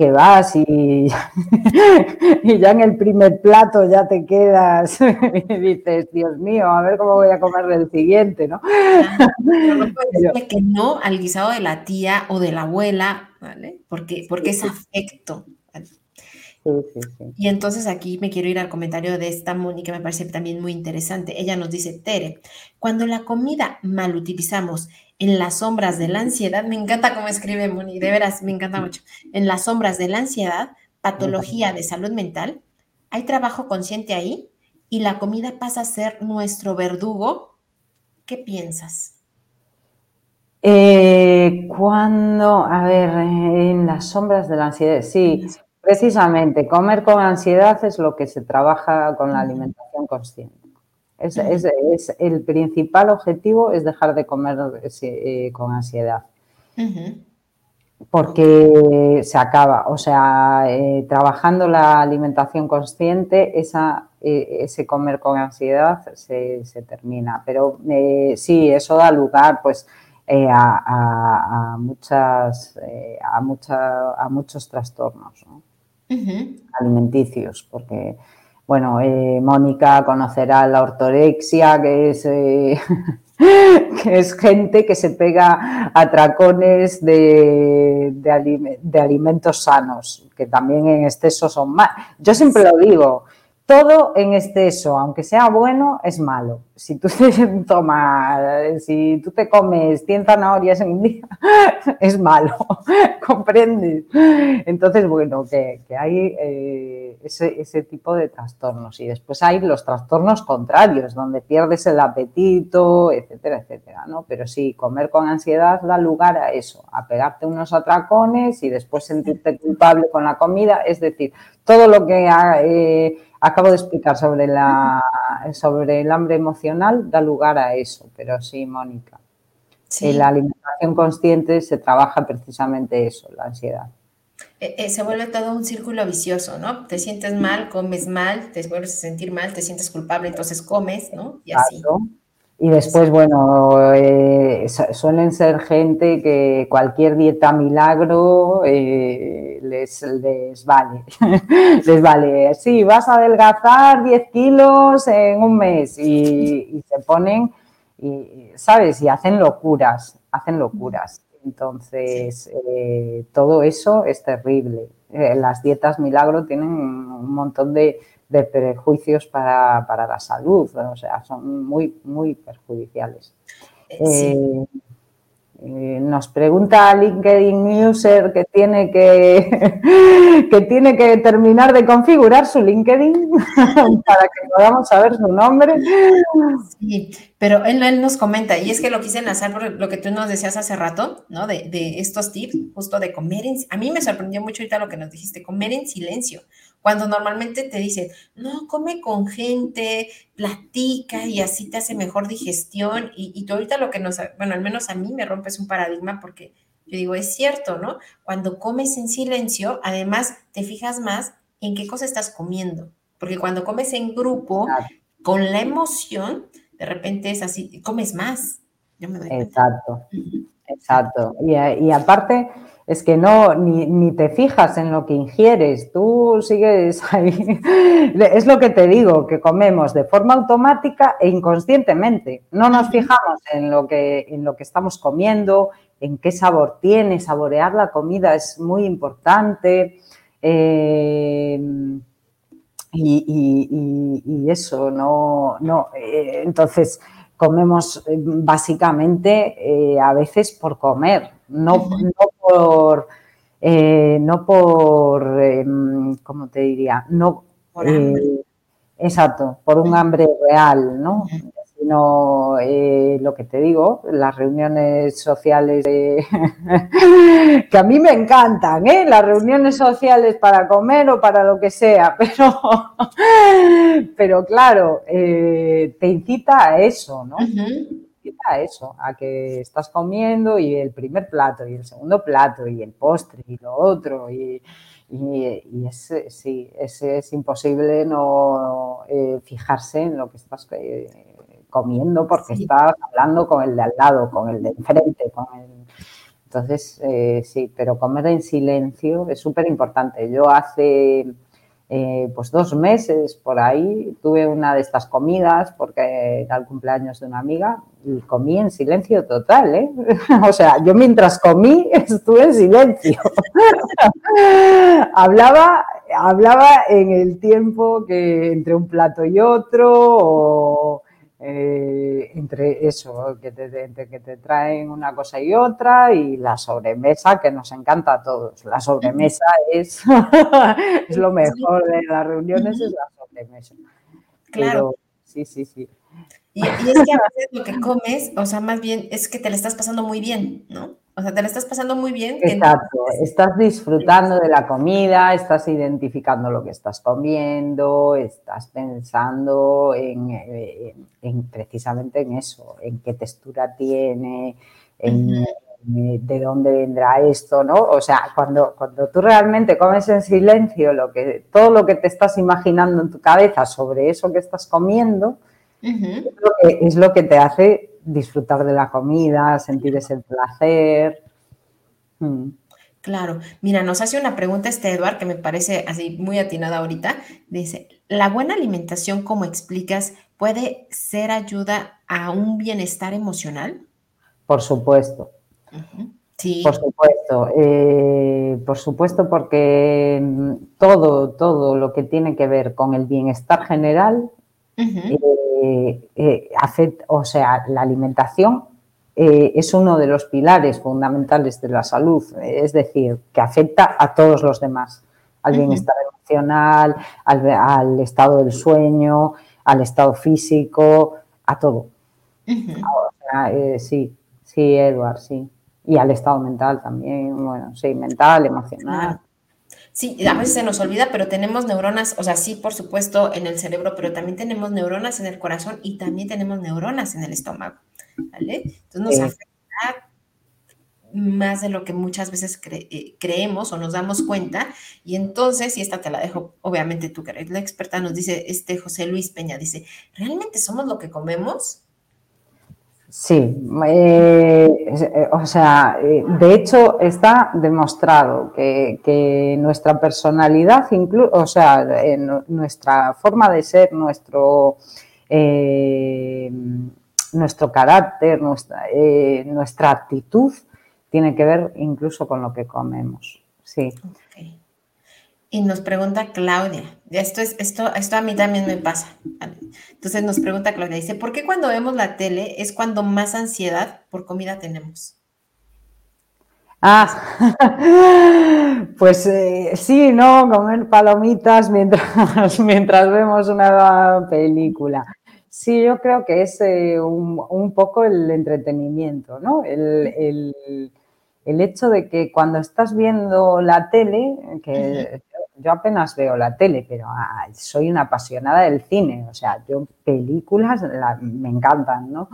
que vas y, [LAUGHS] y, ya en el primer plato ya te quedas [LAUGHS] y dices, Dios mío, a ver cómo voy a comer el siguiente, ¿no? no puedes [LAUGHS] decirle que no al guisado de la tía o de la abuela, ¿vale? Porque, porque es afecto. Y entonces aquí me quiero ir al comentario de esta Mónica, me parece también muy interesante. Ella nos dice, Tere, cuando la comida mal utilizamos en las sombras de la ansiedad, me encanta cómo escribe Moni, de veras, me encanta mucho. En las sombras de la ansiedad, patología de salud mental, hay trabajo consciente ahí y la comida pasa a ser nuestro verdugo. ¿Qué piensas? Eh, cuando, a ver, en las sombras de la ansiedad, sí, Precisamente, comer con ansiedad es lo que se trabaja con la alimentación consciente. Es, el principal objetivo es dejar de comer eh, con ansiedad. Porque se acaba, o sea, eh, trabajando la alimentación consciente, esa, eh, ese comer con ansiedad se, termina. Pero sí, eso da lugar, pues, a, muchas, a, a muchos trastornos alimenticios, porque, bueno, eh, Mónica conocerá la ortorexia, que es, eh, [LAUGHS] que es gente que se pega a tracones de, de, alimentos sanos, que también en exceso son más. Yo siempre lo digo, todo en exceso, aunque sea bueno, es malo. Si tú te [LAUGHS] tomas, si tú te comes 100 zanahorias en un día, [LAUGHS] es malo, [LAUGHS] ¿comprendes? Entonces, bueno, que, hay eh, ese, tipo de trastornos. Y después hay los trastornos contrarios, donde pierdes el apetito, etcétera, etcétera, ¿no? Pero sí, comer con ansiedad da lugar a eso, a pegarte unos atracones y después sentirte culpable con la comida. Es decir, todo lo que... Eh, acabo de explicar sobre, la, sobre el hambre emocional, da lugar a eso, pero sí, Mónica. En la alimentación consciente se trabaja precisamente eso, la ansiedad. Eh, eh, se vuelve todo un círculo vicioso, ¿no? Te sientes mal, comes mal, te vuelves a sentir mal, te sientes culpable, entonces comes, ¿no? Y así. Y después, bueno, eh, suelen ser gente que cualquier dieta milagro eh, les, les, vale. [LAUGHS] les vale. Sí, vas a adelgazar 10 kilos en un mes y, se ponen, y, ¿sabes? Y hacen locuras, hacen locuras. Entonces, eh, todo eso es terrible. las dietas milagro tienen un montón de de prejuicios para, la salud, o sea, son muy, muy perjudiciales. Eh, eh, nos pregunta LinkedIn User que tiene que, [LAUGHS] que tiene que terminar de configurar su LinkedIn [LAUGHS] para que podamos saber su nombre. Sí, pero él, él, nos comenta, y es que lo quise enlazar por lo que tú nos decías hace rato, ¿no? De, estos tips, justo de comer en... A mí me sorprendió mucho ahorita lo que nos dijiste, comer en silencio. Cuando normalmente te dicen, no, come con gente, platica y así te hace mejor digestión. Y, y tú ahorita lo que nos, bueno, al menos a mí me rompes un paradigma porque yo digo, es cierto, ¿no? Cuando comes en silencio, además te fijas más en qué cosa estás comiendo. Porque cuando comes en grupo, con la emoción, de repente es así, comes más. exacto, exacto. Y, y aparte es que no, ni, te fijas en lo que ingieres, tú sigues [LAUGHS] ahí. Es lo que te digo, que comemos de forma automática e inconscientemente. No nos fijamos en lo que, en lo que estamos comiendo, en qué sabor tiene, saborear la comida es muy importante. Eh, y, eso, no, no. Eh, entonces, comemos eh, básicamente a veces por comer, no, por, no por, em, ¿cómo te diría? No, exacto, por un hambre real, ¿no? sino eh, lo que te digo, las reuniones sociales [LAUGHS] que a mí me encantan, ¿eh? las reuniones sociales para comer o para lo que sea, [LAUGHS] pero, pero claro, eh, te incita a eso, ¿no? A eso, a que estás comiendo y el primer plato y el segundo plato y el postre y lo otro y, y, es, sí, es, es imposible no fijarse en lo que estás comiendo porque estás hablando con el de al lado, con el de enfrente, con el... Entonces, eh, sí, pero comer en silencio es súper importante. Yo hace eh, pues dos meses por ahí tuve una de estas comidas porque era el cumpleaños de una amiga y comí en silencio total, ¿eh? [LAUGHS] O sea, yo mientras comí estuve en silencio. [LAUGHS] hablaba, hablaba en el tiempo que entre un plato y otro o eh, entre eso, que te, que te traen una cosa y otra, y la sobremesa, que nos encanta a todos. La sobremesa es, [LAUGHS] es lo mejor de las reuniones, es la sobremesa. Claro. sí, sí, sí. Y, y, es que a veces lo que comes, o sea, más bien es que te le estás pasando muy bien, ¿no? O sea, te la estás pasando muy bien. Exacto, estás disfrutando de la comida, estás identificando lo que estás comiendo, estás pensando en, eh, precisamente en eso, en qué textura tiene, en, de dónde vendrá esto, ¿no? O sea, cuando, cuando tú realmente comes en silencio lo que, todo lo que te estás imaginando en tu cabeza sobre eso que estás comiendo, es lo que te hace disfrutar de la comida, sentir ese placer. Mm. Claro, mira, nos hace una pregunta este Eduard que me parece así muy atinada ahorita. Dice, ¿la buena alimentación, como explicas, puede ser ayuda a un bienestar emocional? Por supuesto. Sí. Por supuesto, eh, por supuesto, porque todo, todo lo que tiene que ver con el bienestar general eh, eh, o sea, la alimentación eh, es uno de los pilares fundamentales de la salud, es decir, que afecta a todos los demás, al bienestar emocional, al, estado del sueño, al estado físico, a todo. sí, sí, Edward, sí. Y al estado mental también, bueno, sí, mental, emocional. Sí, a veces se nos olvida, pero tenemos neuronas, o sea, sí, por supuesto, en el cerebro, pero también tenemos neuronas en el corazón y también tenemos neuronas en el estómago, ¿vale? Entonces nos afecta más de lo que muchas veces eh, creemos o nos damos cuenta. Y entonces, y esta te la dejo, obviamente tú que eres la experta, nos dice este José Luis Peña, dice, ¿realmente somos lo que comemos? Sí, eh, eh, o sea, eh, de hecho está demostrado que, nuestra personalidad, o sea, nuestra forma de ser, nuestro, nuestro carácter, nuestra, nuestra actitud, tiene que ver incluso con lo que comemos. Sí. Y nos pregunta Claudia, esto, es, esto, esto a mí también me pasa. Entonces nos pregunta Claudia, dice, ¿por qué cuando vemos la tele es cuando más ansiedad por comida tenemos? Ah, [LAUGHS] pues eh, sí, ¿no? Comer palomitas mientras, [LAUGHS] mientras vemos una película. Sí, yo creo que es eh, un, poco el entretenimiento, ¿no? el, el hecho de que cuando estás viendo la tele, que yo apenas veo la tele, pero soy una apasionada del cine, o sea, yo películas me encantan, ¿no?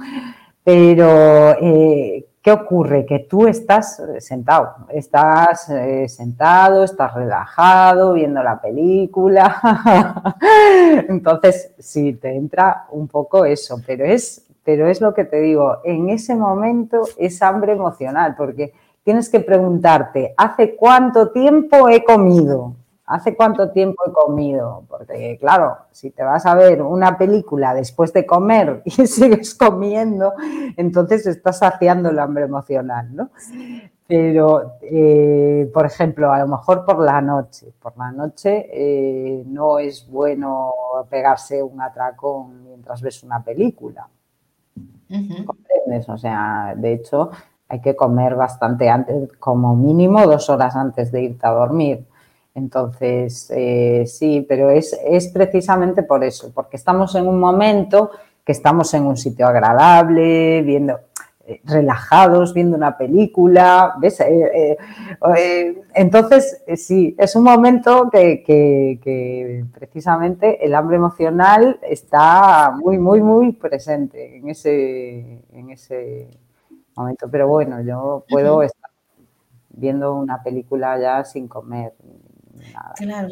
Pero, eh, ¿qué ocurre? Que tú estás sentado, estás eh, sentado, estás relajado, viendo la película. [LAUGHS] Entonces, sí, te entra un poco eso, pero es, pero es lo que te digo, en ese momento es hambre emocional, porque tienes que preguntarte, ¿hace cuánto tiempo he comido? ¿Hace cuánto tiempo he comido? Porque, claro, si te vas a ver una película después de comer [LAUGHS] y sigues comiendo, entonces estás saciando el hambre emocional, ¿no? Pero, eh, por ejemplo, a lo mejor por la noche. Por la noche eh, no es bueno pegarse un atracón mientras ves una película. ¿Comprendes? O sea, de hecho, hay que comer bastante antes, como mínimo dos horas antes de irte a dormir. Entonces, eh, sí, pero es, precisamente por eso, porque estamos en un momento que estamos en un sitio agradable, viendo, eh, relajados, viendo una película, ¿ves? Eh, entonces, sí, es un momento que, precisamente el hambre emocional está muy, muy, muy presente en ese, en ese momento. Pero bueno, yo puedo estar viendo una película ya sin comer Claro.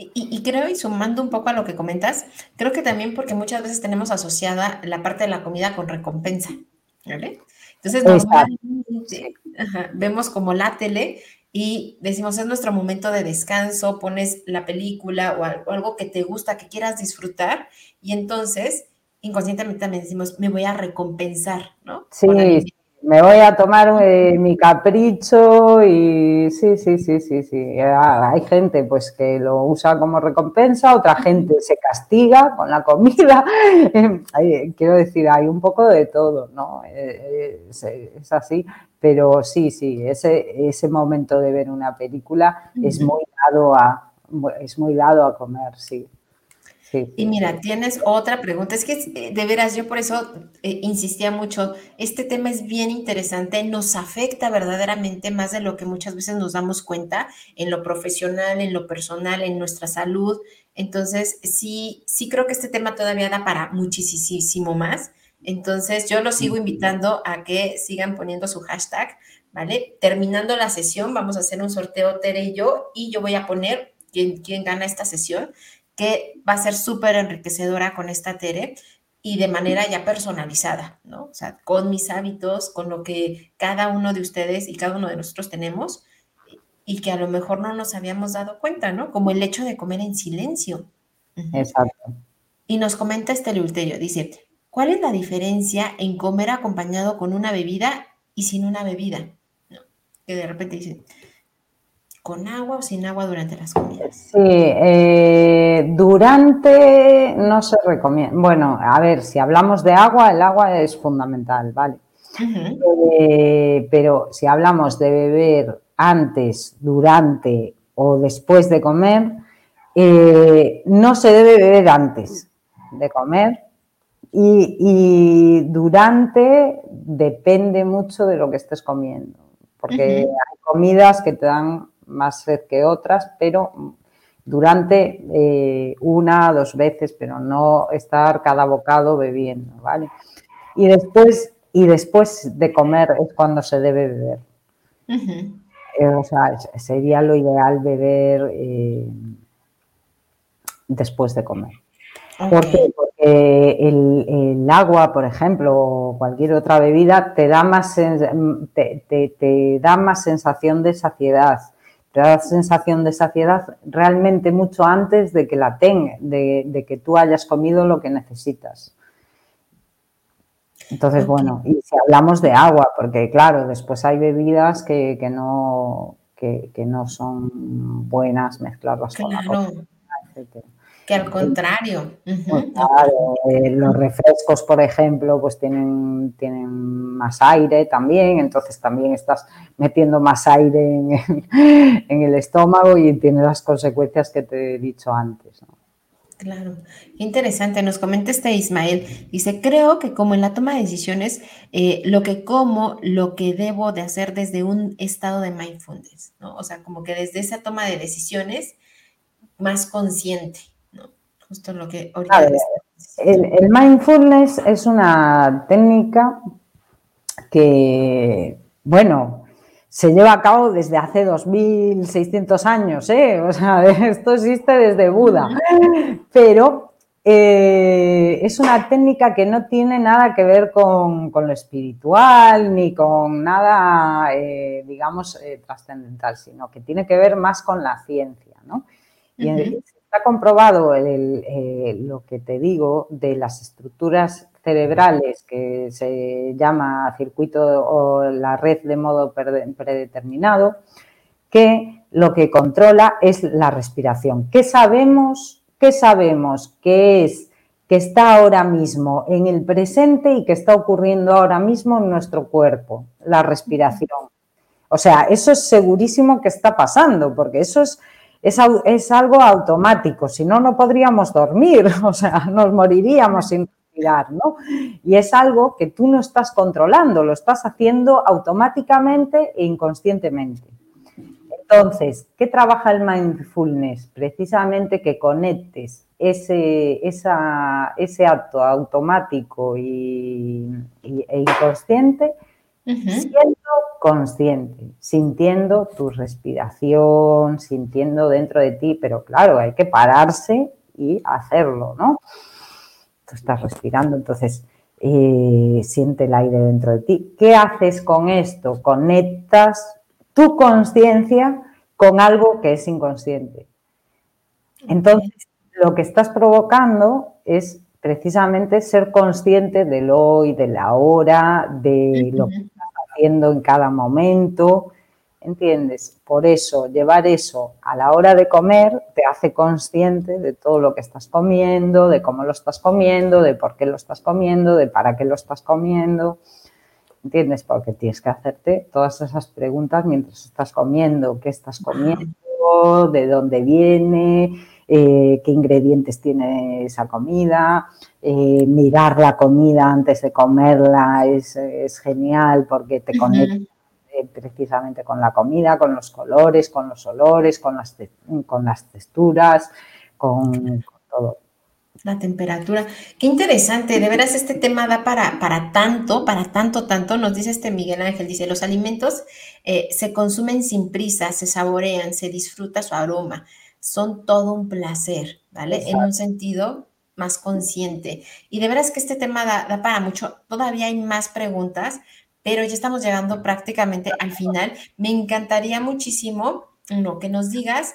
Y, creo, y sumando un poco a lo que comentas, creo que también porque muchas veces tenemos asociada la parte de la comida con recompensa, ¿vale? Entonces, normalmente vemos como la tele y decimos, es nuestro momento de descanso, pones la película o algo, que te gusta, que quieras disfrutar, y entonces inconscientemente también decimos, me voy a recompensar, ¿no? Sí, me voy a tomar eh, mi capricho y sí, sí, sí, sí, sí. Ah, hay gente pues que lo usa como recompensa, otra gente se castiga con la comida. [LAUGHS] Quiero decir, hay un poco de todo, ¿no? Eh, es, así, pero sí, sí, ese, ese momento de ver una película es muy dado a, es muy dado a comer, sí y mira, tienes otra pregunta. Es que eh, de veras, yo por eso eh, insistía mucho. Este tema es bien interesante, nos afecta verdaderamente más de lo que muchas veces nos damos cuenta en lo profesional, en lo personal, en nuestra salud. Entonces, sí, sí creo que este tema todavía da para muchísimo más. Entonces, yo los sigo invitando a que sigan poniendo su hashtag, ¿vale? Terminando la sesión, vamos a hacer un sorteo Tere y yo, y yo voy a poner quién, quién gana esta sesión que va a ser súper enriquecedora con esta Tere y de manera ya personalizada, ¿no? O sea, con mis hábitos, con lo que cada uno de ustedes y cada uno de nosotros tenemos y que a lo mejor no nos habíamos dado cuenta, ¿no? Como el hecho de comer en silencio. Exacto. Y nos comenta este Ulterio, dice, ¿cuál es la diferencia en comer acompañado con una bebida y sin una bebida? Que de repente dice, ¿Con agua o sin agua durante las comidas? Sí, eh, durante no se recomienda. Bueno, a ver, si hablamos de agua, el agua es fundamental, ¿vale? Eh, pero si hablamos de beber antes, durante o después de comer, eh, no se debe beber antes de comer y, durante depende mucho de lo que estés comiendo, porque hay comidas que te dan más sed que otras, pero durante eh, una, dos veces, pero no estar cada bocado bebiendo, ¿vale? Y después, y después de comer es cuando se debe beber. Eh, o sea, sería lo ideal beber eh, después de comer. Porque el, agua, por ejemplo, o cualquier otra bebida, te da más, te, te da más sensación de saciedad te da sensación de saciedad realmente mucho antes de que la tenga, de, que tú hayas comido lo que necesitas. Entonces, bueno, y si hablamos de agua, porque claro, después hay bebidas que, no, que, no son buenas mezclarlas con agua. Que al contrario. Pues claro, eh, los refrescos, por ejemplo, pues tienen, tienen más aire también, entonces también estás metiendo más aire en, el [LAUGHS] estómago y tiene las consecuencias que te he dicho antes. Claro, interesante. Nos comenta este Ismael. Dice, creo que como en la toma de decisiones, eh, lo que como, lo que debo de hacer desde un estado de mindfulness, ¿no? O sea, como que desde esa toma de decisiones más consciente. Justo lo que ahorita... el, mindfulness es una técnica que, bueno, se lleva a cabo desde hace 2600 años, ¿eh? O sea, [LAUGHS] esto existe desde Buda, pero eh, es una técnica que no tiene nada que ver con, lo espiritual ni con nada, eh, digamos, eh, trascendental, sino que tiene que ver más con la ciencia, ¿no? Y está comprobado lo que te digo de las estructuras cerebrales que se llama circuito o la red de modo predeterminado, que lo que controla es la respiración. ¿Qué sabemos ¿Qué sabemos? Que es que está ahora mismo en el presente y que está ocurriendo ahora mismo en nuestro cuerpo, la respiración. O sea, eso es segurísimo que está pasando, porque eso es, es, algo automático, si no, no podríamos dormir, [LAUGHS] o sea, nos moriríamos sin respirar, ¿no? Y es algo que tú no estás controlando, lo estás haciendo automáticamente e inconscientemente. Entonces, ¿qué trabaja el mindfulness? Precisamente que conectes ese, ese acto automático y, e inconsciente siendo consciente, sintiendo tu respiración, sintiendo dentro de ti, pero claro, hay que pararse y hacerlo, ¿no? Tú estás respirando, entonces eh, siente el aire dentro de ti. ¿Qué haces con esto? Conectas tu conciencia con algo que es inconsciente. Entonces, lo que estás provocando es precisamente ser consciente del hoy, de la hora, de lo que en cada momento. ¿Entiendes? Por eso, llevar eso a la hora de comer te hace consciente de todo lo que estás comiendo, de cómo lo estás comiendo, de por qué lo estás comiendo, de para qué lo estás comiendo. ¿entiendes? Porque tienes que hacerte todas esas preguntas mientras estás comiendo, qué estás comiendo, de dónde viene, eh, qué ingredientes tiene esa comida, eh, mirar la comida antes de comerla es, genial porque te conecta eh, precisamente con la comida, con los colores, con los olores, con las, con las texturas, con todo. La temperatura. Qué interesante, de veras este tema da para, para tanto, para tanto, tanto. Nos dice este Miguel Ángel, dice, los alimentos eh, se consumen sin prisa, se saborean, se disfruta su aroma, son todo un placer, ¿vale? En un sentido más consciente. Y de veras que este tema da, da para mucho. Todavía hay más preguntas, pero ya estamos llegando prácticamente al final. Me encantaría muchísimo, uno, que nos digas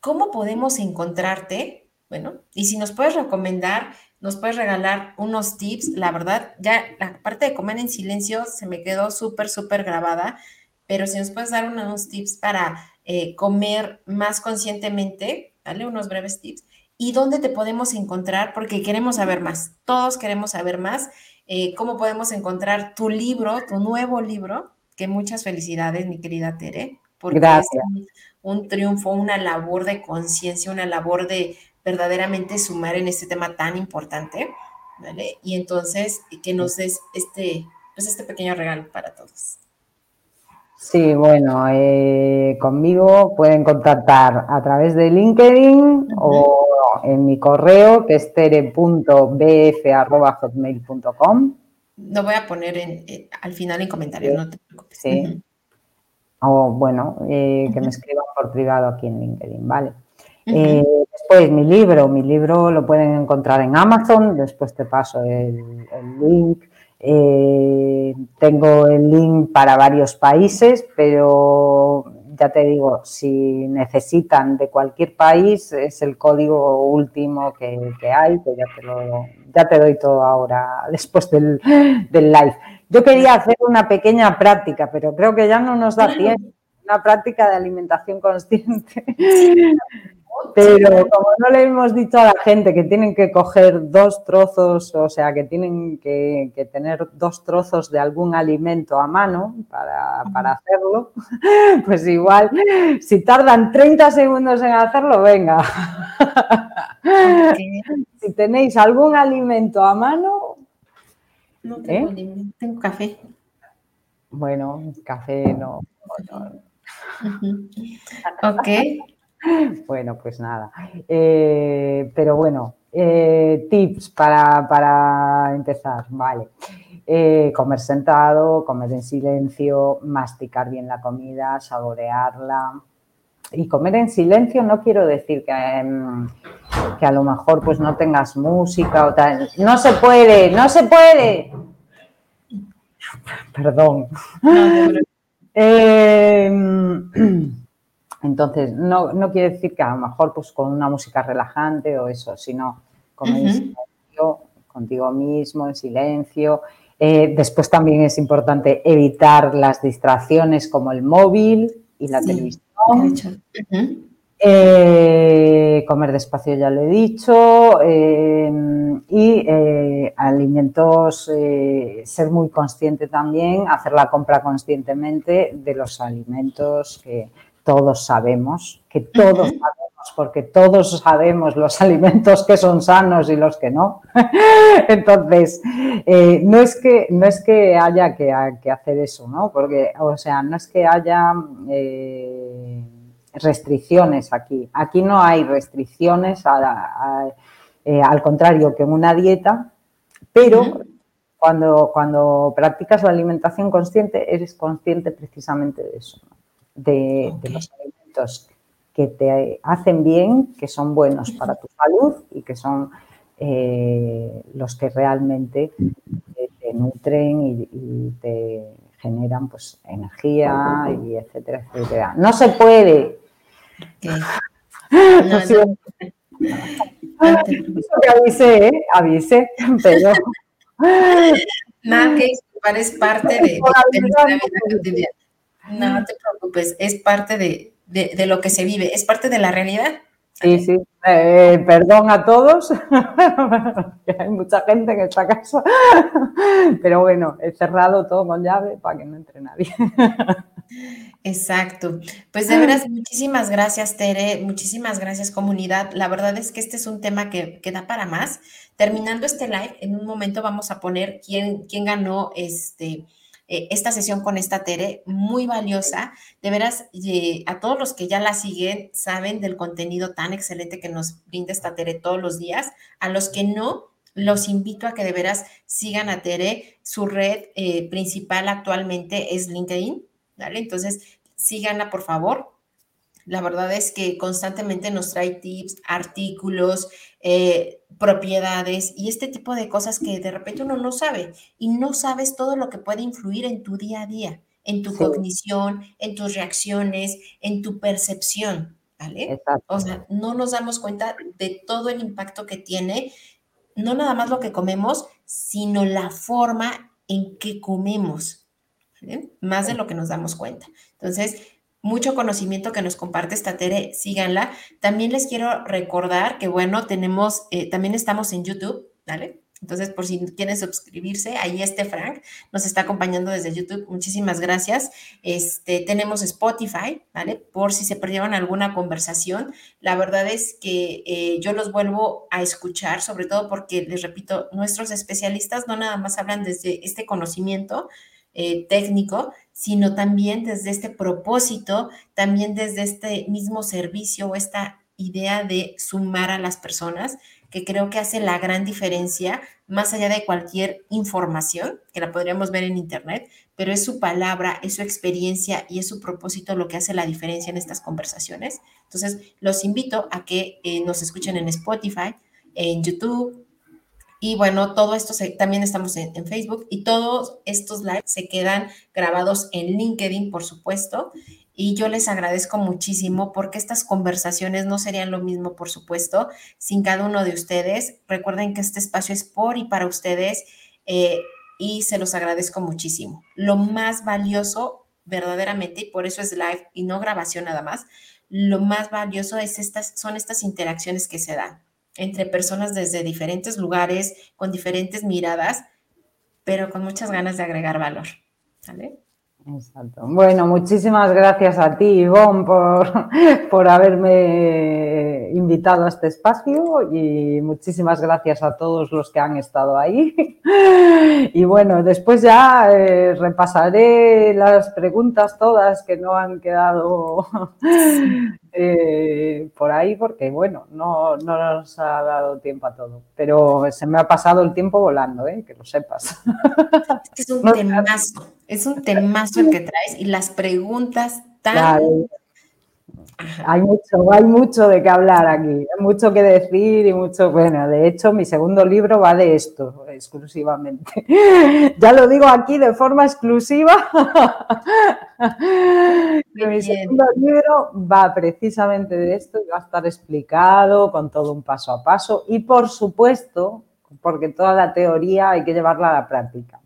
cómo podemos encontrarte bueno, y si nos puedes recomendar, nos puedes regalar unos tips, la verdad, ya la parte de comer en silencio se me quedó súper, súper grabada, pero si nos puedes dar unos tips para eh, comer más conscientemente, dale unos breves tips, y dónde te podemos encontrar, porque queremos saber más, todos queremos saber más, eh, cómo podemos encontrar tu libro, tu nuevo libro, que muchas felicidades, mi querida Tere, porque es un triunfo, una labor de conciencia, una labor de verdaderamente sumar en este tema tan importante, ¿vale? Y entonces que nos des este, pues este pequeño regalo para todos. Sí, bueno, eh, conmigo pueden contactar a través de LinkedIn o en mi correo que es tere.bf.hotmail.com. Lo voy a poner en, eh, al final en comentarios, no te preocupes. Sí. O bueno, eh, que me escriban por privado aquí en LinkedIn, ¿vale? Después, mi libro, mi libro lo pueden encontrar en Amazon, después te paso el, link. Eh, tengo el link para varios países, pero ya te digo, si necesitan de cualquier país, es el código último que, hay, que ya te, lo, ya te doy todo ahora [LAUGHS] después del, del live. Yo quería hacer una pequeña práctica, pero creo que ya no nos da tiempo. Una práctica de alimentación consciente. Pero como no le hemos dicho a la gente que tienen que coger dos trozos, o sea, que tienen que, tener dos trozos de algún alimento a mano para, hacerlo, [LAUGHS] pues igual, si tardan 30 segundos en hacerlo, venga. [LAUGHS] Si tenéis algún alimento a mano... No tengo, ¿eh? tengo café. Bueno, café no. Ok. [LAUGHS] Bueno, pues nada. Eh, pero bueno, eh, tips para, para, empezar, vale. Eh, comer sentado, comer en silencio, masticar bien la comida, saborearla. Y comer en silencio no quiero decir que, em, que a lo mejor pues no tengas música o tal. No se puede, no se puede. Perdón. [LAUGHS] Em, [CLEARS THROAT] entonces, no, no, quiere decir que a lo mejor pues con una música relajante o eso, sino comer en silencio, contigo mismo, en silencio. Eh, después también es importante evitar las distracciones como el móvil y la televisión. Eh, comer despacio ya lo he dicho eh, y eh, alimentos, ser muy consciente también, hacer la compra conscientemente de los alimentos que todos sabemos, que todos sabemos, porque todos sabemos los [LAUGHS] alimentos que son sanos y los que no. [LAUGHS] Entonces, no, es que, no es que haya que, que, hacer eso, ¿no? Porque, o sea, no es que haya restricciones aquí. Aquí no hay restricciones, eh, al contrario que en una dieta, pero cuando, cuando practicas la alimentación consciente, eres consciente precisamente de eso, de, los alimentos que te hacen bien, que son buenos para tu salud y que son eh, los que realmente te, nutren y, te generan pues energía y etcétera, etcétera. No se puede. [LAUGHS] No, que [LAUGHS] avise, ¿eh? avise, pero... Nada que es parte de, [LAUGHS] No te preocupes, es parte de, de, lo que se vive, es parte de la realidad. Sí, sí. Eh, perdón a todos, [LAUGHS] hay mucha gente en esta casa, pero bueno, he cerrado todo con llave para que no entre nadie. Exacto. Pues de veras, muchísimas gracias, Tere. Muchísimas gracias, comunidad. La verdad es que este es un tema que, da para más. Terminando este live, en un momento vamos a poner quién, quién ganó este, eh, esta sesión con esta Tere, muy valiosa. De veras, a todos los que ya la siguen, saben del contenido tan excelente que nos brinda esta Tere todos los días. A los que no, los invito a que de veras sigan a Tere. Su red eh, principal actualmente es LinkedIn entonces, síganla, por favor. La verdad es que constantemente nos trae tips, artículos, eh, propiedades y este tipo de cosas que de repente uno no sabe y no sabes todo lo que puede influir en tu día a día, en tu cognición, en tus reacciones, en tu percepción, ¿vale? O sea, no nos damos cuenta de todo el impacto que tiene, no nada más lo que comemos, sino la forma en que comemos. Más de lo que nos damos cuenta. Entonces, mucho conocimiento que nos comparte esta Tere, síganla. También les quiero recordar que, bueno, tenemos, eh, también estamos en YouTube, ¿vale? Entonces, por si quieren suscribirse, ahí este Frank nos está acompañando desde YouTube. Muchísimas gracias. Este, tenemos Spotify, ¿vale? Por si se perdieron alguna conversación. La verdad es que eh, yo los vuelvo a escuchar, sobre todo porque, les repito, nuestros especialistas no nada más hablan desde este conocimiento, eh, técnico, sino también desde este propósito, también desde este mismo servicio o esta idea de sumar a las personas, que creo que hace la gran diferencia, más allá de cualquier información, que la podríamos ver en Internet, pero es su palabra, es su experiencia y es su propósito lo que hace la diferencia en estas conversaciones. Entonces, los invito a que eh, nos escuchen en Spotify, en YouTube, y bueno, todo esto también estamos en, Facebook y todos estos lives se quedan grabados en LinkedIn, por supuesto. Y yo les agradezco muchísimo porque estas conversaciones no serían lo mismo, por supuesto, sin cada uno de ustedes. Recuerden que este espacio es por y para ustedes eh, y se los agradezco muchísimo. Lo más valioso, verdaderamente, y por eso es live y no grabación nada más, lo más valioso es estas, son estas interacciones que se dan entre personas desde diferentes lugares, con diferentes miradas, pero con muchas ganas de agregar valor. ¿Vale? Exacto. Bueno, muchísimas gracias a ti, Ivonne, por, [LAUGHS] por haberme invitado a este espacio y muchísimas gracias a todos los que han estado ahí. [LAUGHS] Y bueno, después ya eh, repasaré las preguntas todas que no han quedado eh, por ahí, porque bueno, no, nos ha dado tiempo a todo. Pero se me ha pasado el tiempo volando, ¿eh? que lo sepas. Es un [LAUGHS] temazo, es un temazo el que traes y las preguntas tan... Hay mucho, hay mucho de qué hablar aquí, hay mucho que decir y mucho, bueno, de hecho mi segundo libro va de esto exclusivamente. [LAUGHS] Ya lo digo aquí de forma exclusiva. [LAUGHS] mi segundo libro va precisamente de esto y va a estar explicado con todo un paso a paso y por supuesto, porque toda la teoría hay que llevarla a la práctica.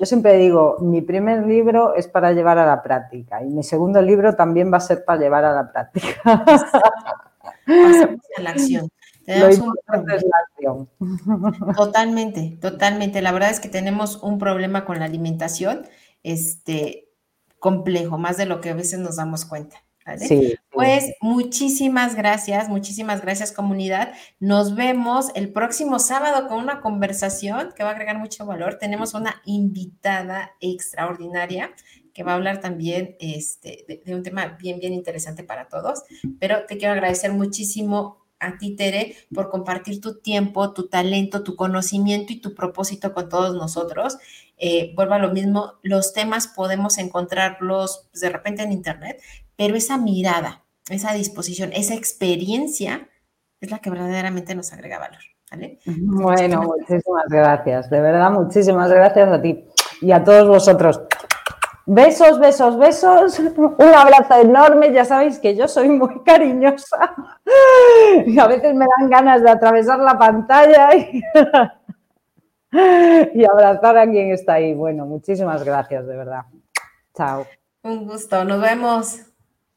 Yo siempre digo, mi primer libro es para llevar a la práctica y mi segundo libro también va a ser para llevar a la práctica. Pasamos a la acción. [LAUGHS] Lo importante es la acción. Totalmente, totalmente. La verdad es que tenemos un problema con la alimentación, este, complejo, más de lo que a veces nos damos cuenta. Pues muchísimas gracias, muchísimas gracias comunidad. Nos vemos el próximo sábado con una conversación que va a agregar mucho valor. Tenemos una invitada extraordinaria que va a hablar también este, de, de un tema bien, bien interesante para todos. Pero te quiero agradecer muchísimo a ti, Tere, por compartir tu tiempo, tu talento, tu conocimiento y tu propósito con todos nosotros. Eh, vuelvo a lo mismo, los temas podemos encontrarlos pues, de repente en Internet, pero esa mirada, esa disposición, esa experiencia es la que verdaderamente nos agrega valor. ¿vale? Bueno, muchísimas gracias, de verdad, muchísimas gracias a ti y a todos vosotros. Besos, besos, besos. [LAUGHS] Un abrazo enorme. Ya sabéis que yo soy muy cariñosa. [LAUGHS] Y a veces me dan ganas de atravesar la pantalla y, [LAUGHS] y abrazar a quien está ahí. Bueno, muchísimas gracias, de verdad. Chao. Un gusto. Nos vemos.